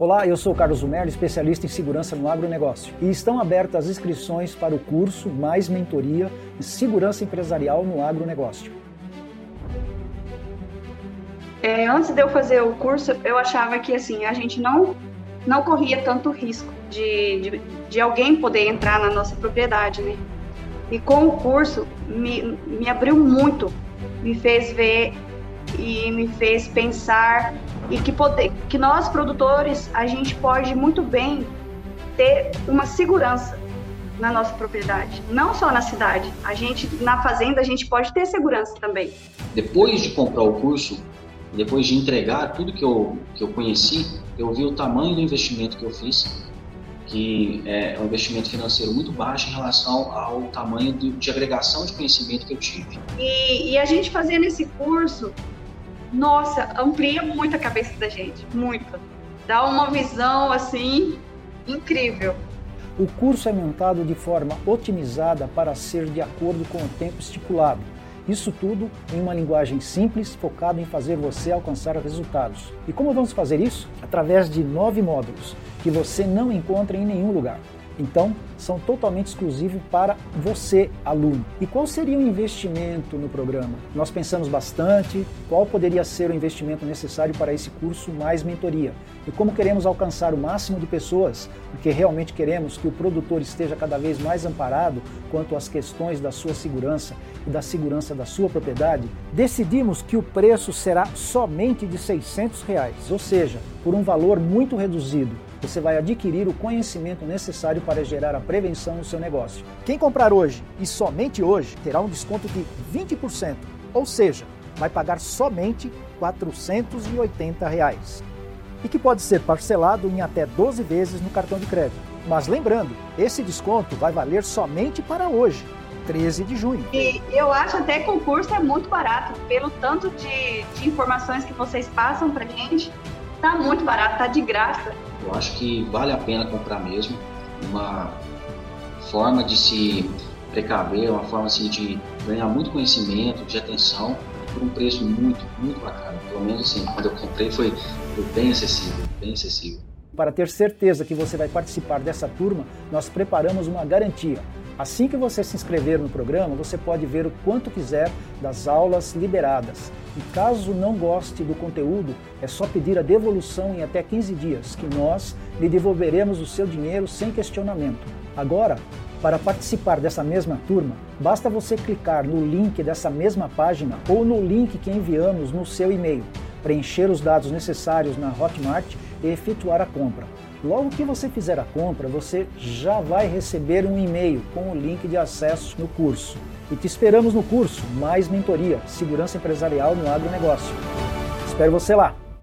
Olá, eu sou Carlos Zumerli, especialista em segurança no agronegócio. E estão abertas as inscrições para o curso Mais Mentoria em Segurança Empresarial no Agronegócio. É, antes de eu fazer o curso, eu achava que assim a gente não não corria tanto risco de, de, de alguém poder entrar na nossa propriedade, né? E com o curso me, me abriu muito, me fez ver e me fez pensar e que, poder, que nós produtores a gente pode muito bem ter uma segurança na nossa propriedade, não só na cidade. A gente na fazenda a gente pode ter segurança também. Depois de comprar o curso, depois de entregar tudo que eu que eu conheci, eu vi o tamanho do investimento que eu fiz, que é um investimento financeiro muito baixo em relação ao tamanho de, de agregação de conhecimento que eu tive. E, e a gente fazendo esse curso, nossa, amplia muito a cabeça da gente, muito. Dá uma visão assim incrível. O curso é montado de forma otimizada para ser de acordo com o tempo estipulado. Isso tudo em uma linguagem simples, focada em fazer você alcançar resultados. E como vamos fazer isso? Através de nove módulos que você não encontra em nenhum lugar. Então, são totalmente exclusivos para você, aluno. E qual seria o investimento no programa? Nós pensamos bastante qual poderia ser o investimento necessário para esse curso mais mentoria e como queremos alcançar o máximo de pessoas, porque realmente queremos que o produtor esteja cada vez mais amparado quanto às questões da sua segurança e da segurança da sua propriedade, decidimos que o preço será somente de 600 reais, ou seja, por um valor muito reduzido você vai adquirir o conhecimento necessário para gerar a prevenção no seu negócio. Quem comprar hoje e somente hoje terá um desconto de 20%, ou seja, vai pagar somente 480 reais, e que pode ser parcelado em até 12 vezes no cartão de crédito. Mas lembrando, esse desconto vai valer somente para hoje, 13 de junho. E eu acho até que o é muito barato, pelo tanto de, de informações que vocês passam para gente, tá muito barato, tá de graça. Eu acho que vale a pena comprar mesmo. Uma forma de se precaver, uma forma assim, de ganhar muito conhecimento, de atenção, por um preço muito, muito bacana. Pelo menos assim, quando eu comprei foi, foi bem acessível, bem acessível. Para ter certeza que você vai participar dessa turma, nós preparamos uma garantia. Assim que você se inscrever no programa, você pode ver o quanto quiser das aulas liberadas. E caso não goste do conteúdo, é só pedir a devolução em até 15 dias, que nós lhe devolveremos o seu dinheiro sem questionamento. Agora, para participar dessa mesma turma, basta você clicar no link dessa mesma página ou no link que enviamos no seu e-mail, preencher os dados necessários na Hotmart e efetuar a compra. Logo que você fizer a compra, você já vai receber um e-mail com o link de acesso no curso. E te esperamos no curso Mais Mentoria Segurança Empresarial no Agronegócio. Espero você lá!